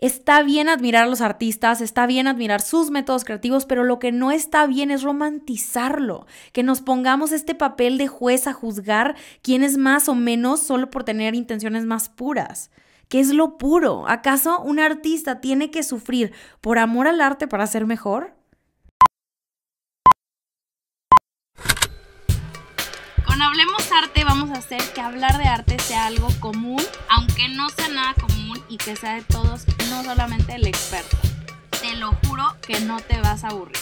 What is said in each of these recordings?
Está bien admirar a los artistas, está bien admirar sus métodos creativos, pero lo que no está bien es romantizarlo, que nos pongamos este papel de juez a juzgar quién es más o menos solo por tener intenciones más puras. ¿Qué es lo puro? ¿Acaso un artista tiene que sufrir por amor al arte para ser mejor? Con Hablemos Arte vamos a hacer que hablar de arte sea algo común, aunque no sea nada común y que sea de todos, no solamente el experto. Te lo juro que no te vas a aburrir.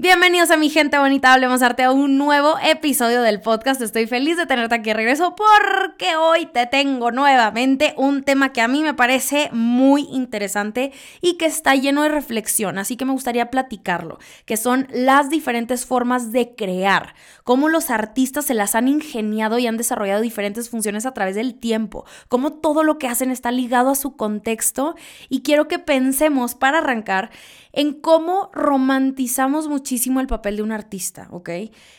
Bienvenidos a mi gente bonita, hablemos arte a un nuevo episodio del podcast. Estoy feliz de tenerte aquí de regreso porque hoy te tengo nuevamente un tema que a mí me parece muy interesante y que está lleno de reflexión, así que me gustaría platicarlo, que son las diferentes formas de crear, cómo los artistas se las han ingeniado y han desarrollado diferentes funciones a través del tiempo, cómo todo lo que hacen está ligado a su contexto y quiero que pensemos para arrancar en cómo romantizamos muchísimo el papel de un artista, ¿ok?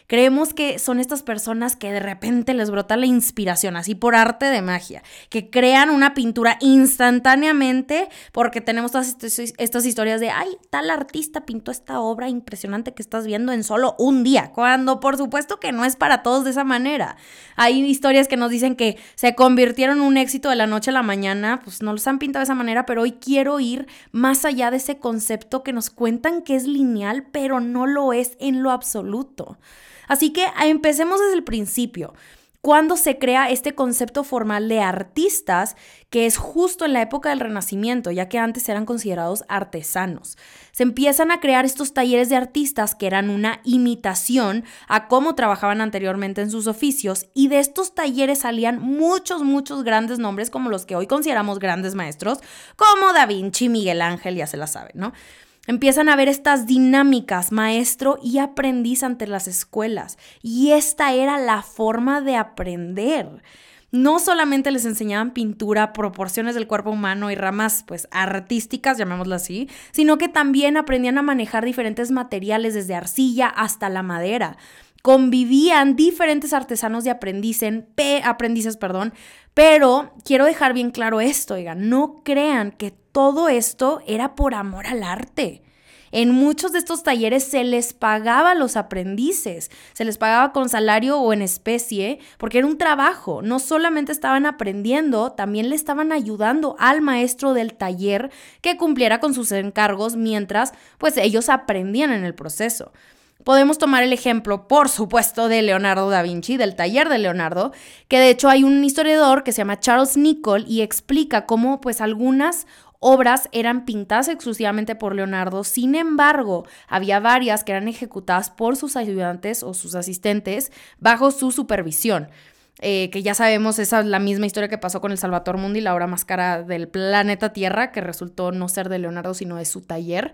Creemos que son estas personas que de repente les brota la inspiración, así por arte de magia, que crean una pintura instantáneamente porque tenemos todas estas historias de, ay, tal artista pintó esta obra impresionante que estás viendo en solo un día, cuando por supuesto que no es para todos de esa manera. Hay historias que nos dicen que se convirtieron en un éxito de la noche a la mañana, pues no los han pintado de esa manera, pero hoy quiero ir más allá de ese concepto que nos cuentan que es lineal, pero no lo es en lo absoluto. Así que empecemos desde el principio cuando se crea este concepto formal de artistas, que es justo en la época del Renacimiento, ya que antes eran considerados artesanos. Se empiezan a crear estos talleres de artistas que eran una imitación a cómo trabajaban anteriormente en sus oficios y de estos talleres salían muchos, muchos grandes nombres como los que hoy consideramos grandes maestros, como Da Vinci, Miguel Ángel, ya se la saben, ¿no? Empiezan a ver estas dinámicas maestro y aprendiz ante las escuelas. Y esta era la forma de aprender. No solamente les enseñaban pintura, proporciones del cuerpo humano y ramas pues artísticas, llamémoslo así, sino que también aprendían a manejar diferentes materiales desde arcilla hasta la madera convivían diferentes artesanos y aprendices, perdón, pero quiero dejar bien claro esto, no crean que todo esto era por amor al arte. En muchos de estos talleres se les pagaba a los aprendices, se les pagaba con salario o en especie, porque era un trabajo. No solamente estaban aprendiendo, también le estaban ayudando al maestro del taller que cumpliera con sus encargos mientras pues ellos aprendían en el proceso. Podemos tomar el ejemplo, por supuesto, de Leonardo da Vinci, del taller de Leonardo, que de hecho hay un historiador que se llama Charles Nicholl y explica cómo pues algunas obras eran pintadas exclusivamente por Leonardo, sin embargo, había varias que eran ejecutadas por sus ayudantes o sus asistentes bajo su supervisión. Eh, que ya sabemos, esa es la misma historia que pasó con el Salvator Mundi, la obra más cara del planeta Tierra, que resultó no ser de Leonardo, sino de su taller.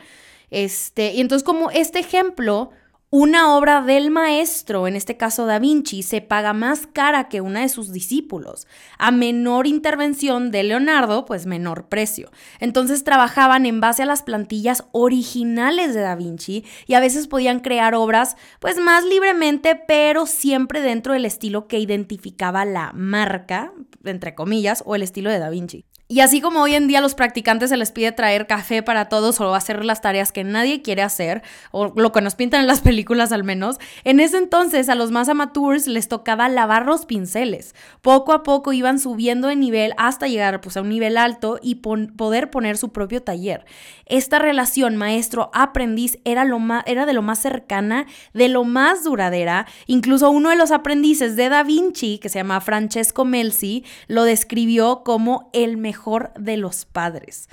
Este, y entonces, como este ejemplo una obra del maestro, en este caso Da Vinci, se paga más cara que una de sus discípulos. A menor intervención de Leonardo, pues menor precio. Entonces trabajaban en base a las plantillas originales de Da Vinci y a veces podían crear obras pues más libremente, pero siempre dentro del estilo que identificaba la marca, entre comillas, o el estilo de Da Vinci. Y así como hoy en día los practicantes se les pide traer café para todos o hacer las tareas que nadie quiere hacer, o lo que nos pintan en las películas al menos, en ese entonces a los más amateurs les tocaba lavar los pinceles. Poco a poco iban subiendo de nivel hasta llegar pues, a un nivel alto y poder poner su propio taller. Esta relación maestro-aprendiz era, era de lo más cercana, de lo más duradera. Incluso uno de los aprendices de Da Vinci, que se llama Francesco Melzi, lo describió como el mejor mejor de los padres.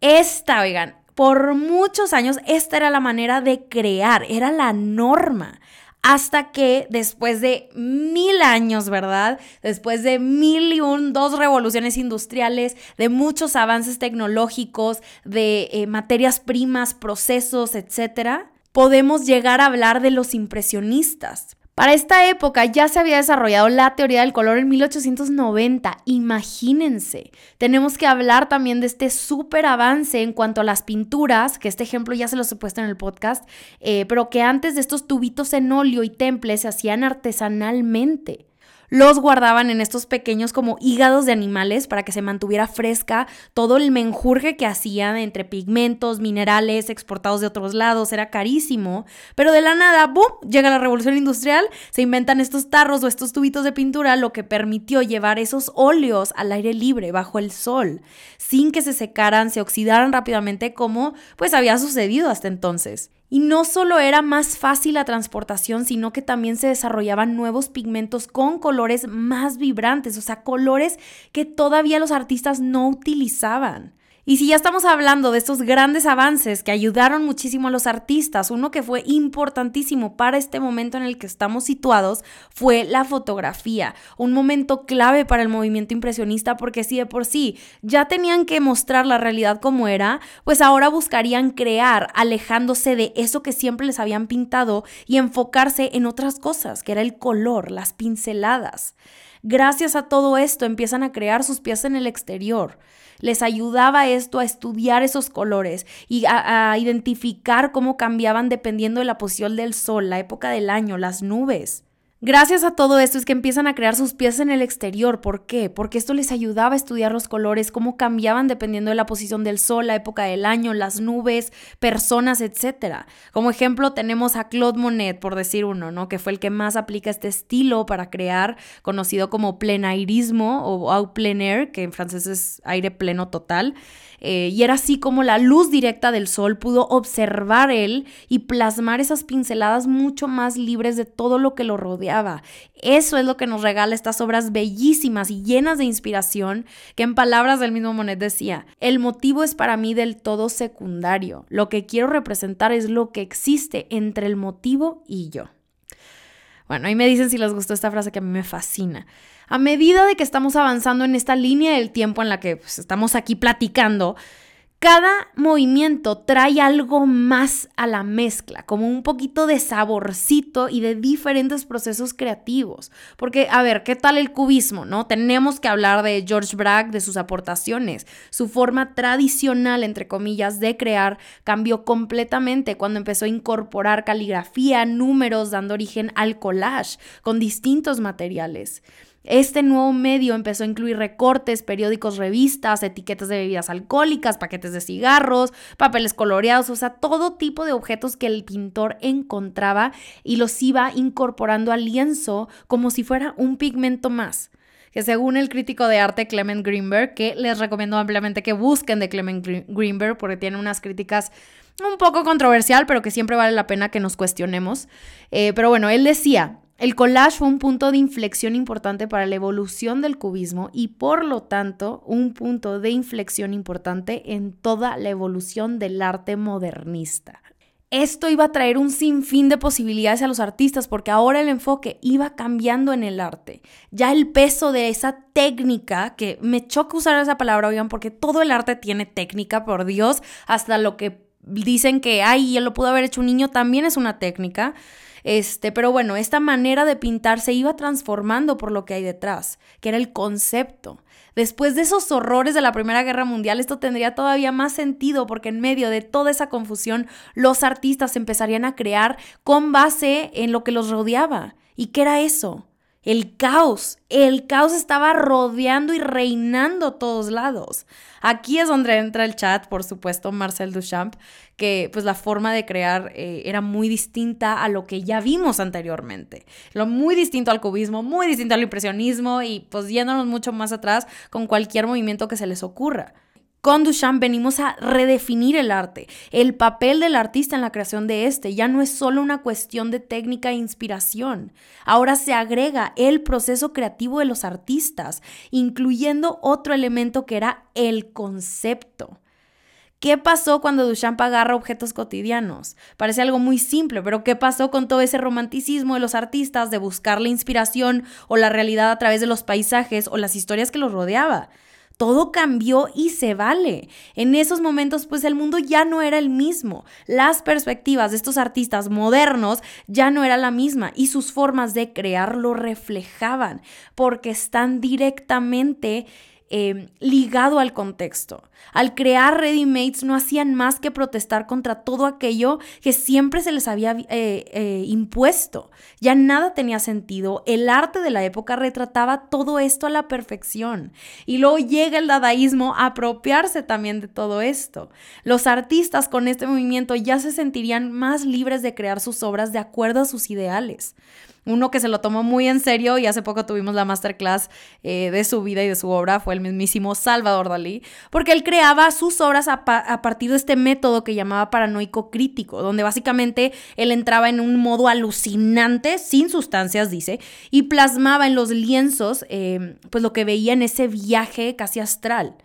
Esta, oigan, por muchos años esta era la manera de crear, era la norma. Hasta que después de mil años, ¿verdad? Después de mil y un, dos revoluciones industriales, de muchos avances tecnológicos, de eh, materias primas, procesos, etcétera, podemos llegar a hablar de los impresionistas. Para esta época ya se había desarrollado la teoría del color en 1890. Imagínense. Tenemos que hablar también de este súper avance en cuanto a las pinturas, que este ejemplo ya se los he puesto en el podcast, eh, pero que antes de estos tubitos en óleo y temples se hacían artesanalmente. Los guardaban en estos pequeños como hígados de animales para que se mantuviera fresca todo el menjurje que hacían entre pigmentos, minerales exportados de otros lados, era carísimo, pero de la nada, ¡boom!, llega la revolución industrial, se inventan estos tarros o estos tubitos de pintura, lo que permitió llevar esos óleos al aire libre, bajo el sol, sin que se secaran, se oxidaran rápidamente como pues había sucedido hasta entonces. Y no solo era más fácil la transportación, sino que también se desarrollaban nuevos pigmentos con colores más vibrantes, o sea, colores que todavía los artistas no utilizaban. Y si ya estamos hablando de estos grandes avances que ayudaron muchísimo a los artistas, uno que fue importantísimo para este momento en el que estamos situados fue la fotografía, un momento clave para el movimiento impresionista porque si de por sí ya tenían que mostrar la realidad como era, pues ahora buscarían crear alejándose de eso que siempre les habían pintado y enfocarse en otras cosas, que era el color, las pinceladas. Gracias a todo esto empiezan a crear sus piezas en el exterior les ayudaba esto a estudiar esos colores y a, identificar cómo cambiaban dependiendo de la posición del sol, la época del año, las nubes. Gracias a todo esto es que empiezan a crear sus piezas en el exterior. ¿Por qué? Porque esto les ayudaba a estudiar los colores, cómo cambiaban dependiendo de la posición del sol, la época del año, las nubes, personas, etc. Como ejemplo tenemos a Claude Monet, por decir uno, ¿no? Que fue el que más aplica este estilo para crear, conocido como plenairismo o au plein air, que en francés es aire pleno total. Eh, y era así como la luz directa del sol pudo observar él y plasmar esas pinceladas mucho más libres de todo lo que lo Eso es lo que nos regala estas obras bellísimas y llenas de inspiración, que en palabras del mismo Monet decía, el motivo es para mí del todo secundario. Lo que quiero representar es lo que existe entre el motivo y yo. Bueno, ahí me dicen si les gustó esta frase que a mí me fascina. A medida de que estamos avanzando en esta línea del tiempo en la que pues, estamos aquí platicando, cada movimiento trae algo más a la mezcla, como un poquito de saborcito y de diferentes procesos creativos. Porque, a ver, ¿qué tal el cubismo? ¿No? Tenemos que hablar de George Bragg, de sus aportaciones. Su forma tradicional, entre comillas, de crear cambió completamente cuando empezó a incorporar caligrafía, números, dando origen al collage con distintos materiales. Este nuevo medio empezó a incluir recortes, periódicos, revistas, etiquetas de bebidas alcohólicas, paquetes de cigarros, papeles coloreados, o sea, todo tipo de objetos que el pintor encontraba y los iba incorporando al lienzo como si fuera un pigmento más que según el crítico de arte Clement Greenberg, que les recomiendo ampliamente que busquen de Clement Greenberg porque tiene unas críticas un poco controversial, pero que siempre vale la pena que nos cuestionemos. Eh, pero bueno, él decía, el collage fue un punto de inflexión importante para la evolución del cubismo y por lo tanto un punto de inflexión importante en toda la evolución del arte modernista. Esto iba a traer un sinfín de posibilidades a los artistas porque ahora el enfoque iba cambiando en el arte. Ya el peso de esa técnica, que me choca usar esa palabra, oigan, porque todo el arte tiene técnica, por Dios, hasta lo que dicen que, ay, ya lo pudo haber hecho un niño, también es una técnica. Este, pero bueno, esta manera de pintar se iba transformando por lo que hay detrás, que era el concepto. Después de esos horrores de la Primera Guerra Mundial, esto tendría todavía más sentido porque en medio de toda esa confusión, los artistas empezarían a crear con base en lo que los rodeaba. ¿Y qué era eso? El caos. El caos estaba rodeando y reinando todos lados. Aquí es donde entra el chat, por supuesto, Marcel Duchamp, que pues la forma de crear eh, era muy distinta a lo que ya vimos anteriormente. Lo muy distinto al cubismo, muy distinto al impresionismo y pues yéndonos mucho más atrás con cualquier movimiento que se les ocurra. Con Duchamp venimos a redefinir el arte. El papel del artista en la creación de este ya no es solo una cuestión de técnica e inspiración. Ahora se agrega el proceso creativo de los artistas, incluyendo otro elemento que era el concepto. ¿Qué pasó cuando Duchamp agarra objetos cotidianos? Parece algo muy simple, pero ¿qué pasó con todo ese romanticismo de los artistas de buscar la inspiración o la realidad a través de los paisajes o las historias que los rodeaba? Todo cambió y se vale. En esos momentos, pues el mundo ya no era el mismo. Las perspectivas de estos artistas modernos ya no era la misma y sus formas de crear lo reflejaban porque están directamente eh, ligado al contexto. Al crear Ready Mates no hacían más que protestar contra todo aquello que siempre se les había eh, eh, impuesto. Ya nada tenía sentido. El arte de la época retrataba todo esto a la perfección. Y luego llega el dadaísmo a apropiarse también de todo esto. Los artistas con este movimiento ya se sentirían más libres de crear sus obras de acuerdo a sus ideales uno que se lo tomó muy en serio y hace poco tuvimos la masterclass eh, de su vida y de su obra, fue el mismísimo Salvador Dalí, porque él creaba sus obras a, partir de este método que llamaba paranoico crítico, donde básicamente él entraba en un modo alucinante, sin sustancias, dice, y plasmaba en los lienzos eh, pues lo que veía en ese viaje casi astral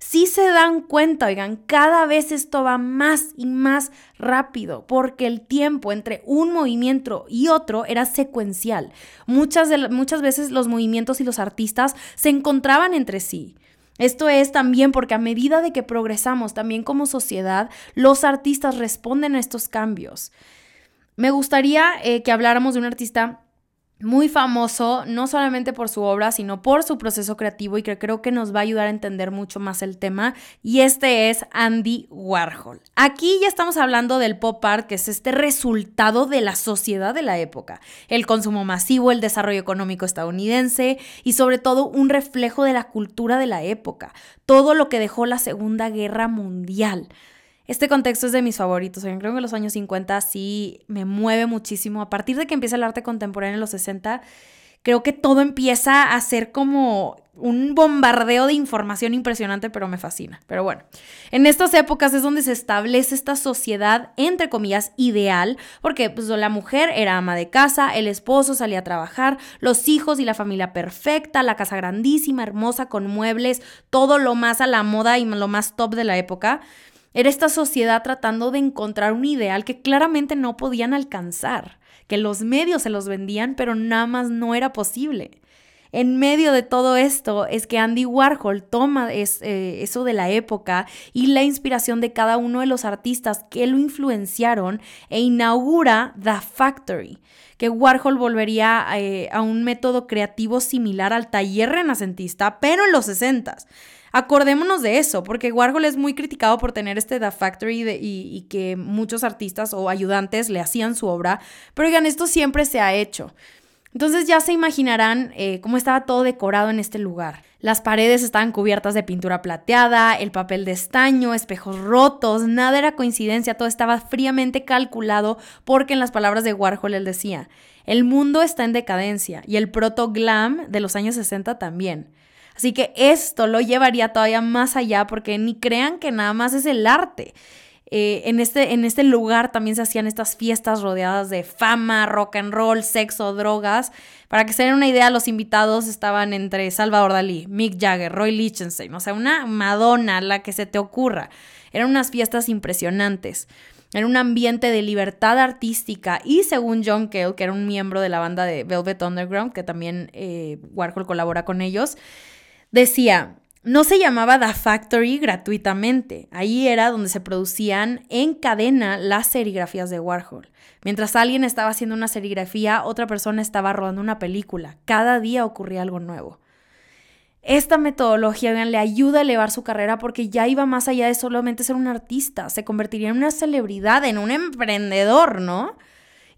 si se dan cuenta, oigan, cada vez esto va más y más rápido, porque el tiempo entre un movimiento y otro era secuencial. Muchas, muchas veces los movimientos y los artistas se encontraban entre sí. Esto es también porque a medida de que progresamos también como sociedad, los artistas responden a estos cambios. Me gustaría eh, que habláramos de un artista muy famoso, no solamente por su obra, sino por su proceso creativo y que creo que nos va a ayudar a entender mucho más el tema. Y este es Andy Warhol. Aquí ya estamos hablando del pop art, que es este resultado de la sociedad de la época. El consumo masivo, el desarrollo económico estadounidense y sobre todo un reflejo de la cultura de la época. Todo lo que dejó la Segunda Guerra Mundial. Este contexto es de mis favoritos. creo que los años 50 sí me mueve muchísimo. A partir de que empieza el arte contemporáneo en los 60, creo que todo empieza a ser como un bombardeo de información impresionante, pero me fascina. Pero bueno, en estas épocas es donde se establece esta sociedad, entre comillas, ideal, porque pues, la mujer era ama de casa, el esposo salía a trabajar, los hijos y la familia perfecta, la casa grandísima, hermosa, con muebles, todo lo más a la moda y lo más top de la época. Era esta sociedad tratando de encontrar un ideal que claramente no podían alcanzar, que los medios se los vendían, pero nada más no era posible. En medio de todo esto es que Andy Warhol toma eh, eso de la época y la inspiración de cada uno de los artistas que lo influenciaron e inaugura The Factory, que Warhol volvería eh, a un método creativo similar al taller renacentista, pero en los 60s. Acordémonos de eso, porque Warhol es muy criticado por tener este The Factory y, que muchos artistas o ayudantes le hacían su obra, pero oigan, esto siempre se ha hecho. Entonces ya se imaginarán eh, cómo estaba todo decorado en este lugar. Las paredes estaban cubiertas de pintura plateada, el papel de estaño, espejos rotos, nada era coincidencia, todo estaba fríamente calculado porque en las palabras de Warhol él decía, el mundo está en decadencia y el proto glam de los años 60 también. Así que esto lo llevaría todavía más allá porque ni crean que nada más es el arte. Eh, en, este, en este lugar también se hacían estas fiestas rodeadas de fama, rock and roll, sexo, drogas. Para que se den una idea, los invitados estaban entre Salvador Dalí, Mick Jagger, Roy Lichtenstein, o sea, una Madonna, la que se te ocurra. Eran unas fiestas impresionantes. Era un ambiente de libertad artística y según John Cale, que era un miembro de la banda de Velvet Underground, que también eh, Warhol colabora con ellos, Decía, no se llamaba The Factory gratuitamente. Ahí era donde se producían en cadena las serigrafías de Warhol. Mientras alguien estaba haciendo una serigrafía, otra persona estaba rodando una película. Cada día ocurría algo nuevo. Esta metodología le ayuda a elevar su carrera porque ya iba más allá de solamente ser un artista, se convertiría en una celebridad, en un emprendedor, ¿no?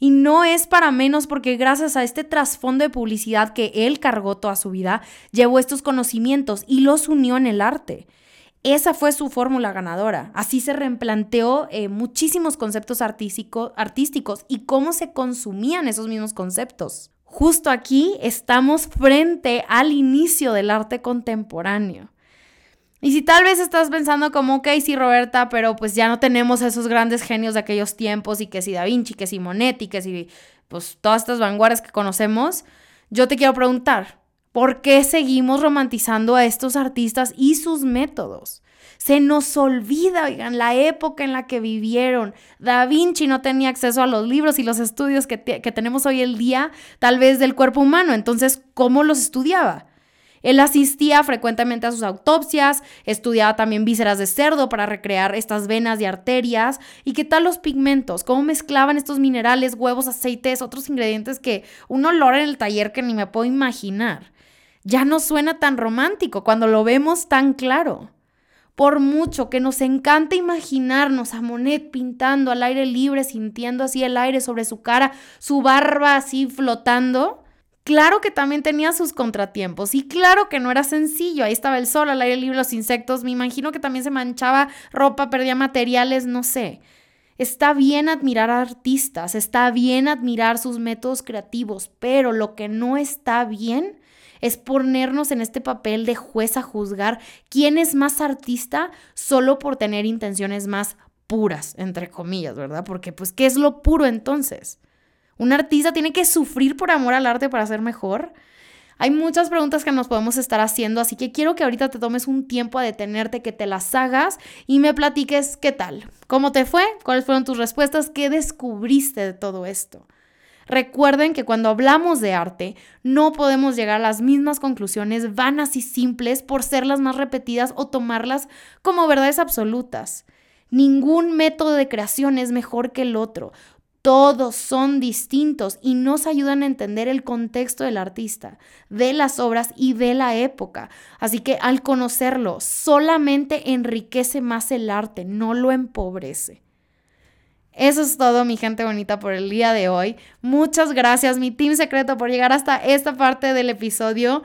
Y no es para menos porque gracias a este trasfondo de publicidad que él cargó toda su vida, llevó estos conocimientos y los unió en el arte. Esa fue su fórmula ganadora. Así se replanteó eh, muchísimos conceptos artísticos y cómo se consumían esos mismos conceptos. Justo aquí estamos frente al inicio del arte contemporáneo. Y si tal vez estás pensando como, ok, sí, Roberta, pero pues ya no tenemos esos grandes genios de aquellos tiempos y que si Da Vinci, que si Monetti, que si pues todas estas vanguardias que conocemos, yo te quiero preguntar, ¿por qué seguimos romantizando a estos artistas y sus métodos? Se nos olvida, oigan, la época en la que vivieron. Da Vinci no tenía acceso a los libros y los estudios que, que tenemos hoy el día, tal vez del cuerpo humano. Entonces, ¿cómo los estudiaba? Él asistía frecuentemente a sus autopsias, estudiaba también vísceras de cerdo para recrear estas venas y arterias. ¿Y qué tal los pigmentos? ¿Cómo mezclaban estos minerales, huevos, aceites, otros ingredientes que un olor en el taller que ni me puedo imaginar? ya no suena tan romántico cuando lo vemos tan claro. Por mucho que nos encanta imaginarnos a Monet pintando al aire libre, sintiendo así el aire sobre su cara, su barba así flotando, claro que también tenía sus contratiempos y claro que no era sencillo. Ahí estaba el sol, al aire libre, los insectos. Me imagino que también se manchaba ropa, perdía materiales, no sé. Está bien admirar a artistas, está bien admirar sus métodos creativos, pero lo que no está bien es ponernos en este papel de juez a juzgar quién es más artista solo por tener intenciones más puras, entre comillas, ¿verdad? Porque pues, ¿qué es lo puro entonces? ¿Un artista tiene que sufrir por amor al arte para ser mejor? Hay muchas preguntas que nos podemos estar haciendo, así que quiero que ahorita te tomes un tiempo a detenerte, que te las hagas y me platiques qué tal, cómo te fue, cuáles fueron tus respuestas, qué descubriste de todo esto. Recuerden que cuando hablamos de arte no podemos llegar a las mismas conclusiones vanas y simples por ser las más repetidas o tomarlas como verdades absolutas. Ningún método de creación es mejor que el otro. Todos son distintos y nos ayudan a entender el contexto del artista, de las obras y de la época. Así que al conocerlo, solamente enriquece más el arte, no lo empobrece. Eso es todo, mi gente bonita, por el día de hoy. Muchas gracias, mi team secreto, por llegar hasta esta parte del episodio.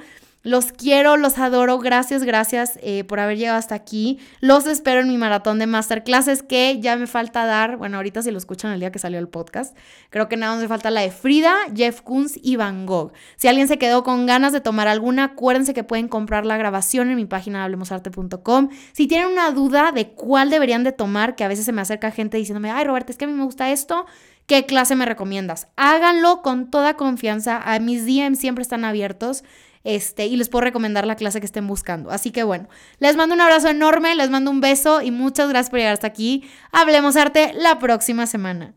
Los quiero, los adoro. Gracias, gracias eh, por haber llegado hasta aquí. Los espero en mi maratón de masterclasses que ya me falta dar. Bueno, ahorita si lo escuchan el día que salió el podcast. Creo que nada más me falta la de Frida, Jeff Koons y Van Gogh. Si alguien se quedó con ganas de tomar alguna, acuérdense que pueden comprar la grabación en mi página hablemosarte.com. Si tienen una duda de cuál deberían de tomar, que a veces se me acerca gente diciéndome, ay Roberto, es que a mí me gusta esto. ¿Qué clase me recomiendas? Háganlo con toda confianza. A mis DMs siempre están abiertos este, y les puedo recomendar la clase que estén buscando. Así que bueno, les mando un abrazo enorme, les mando un beso y muchas gracias por llegar hasta aquí. Hablemos arte la próxima semana.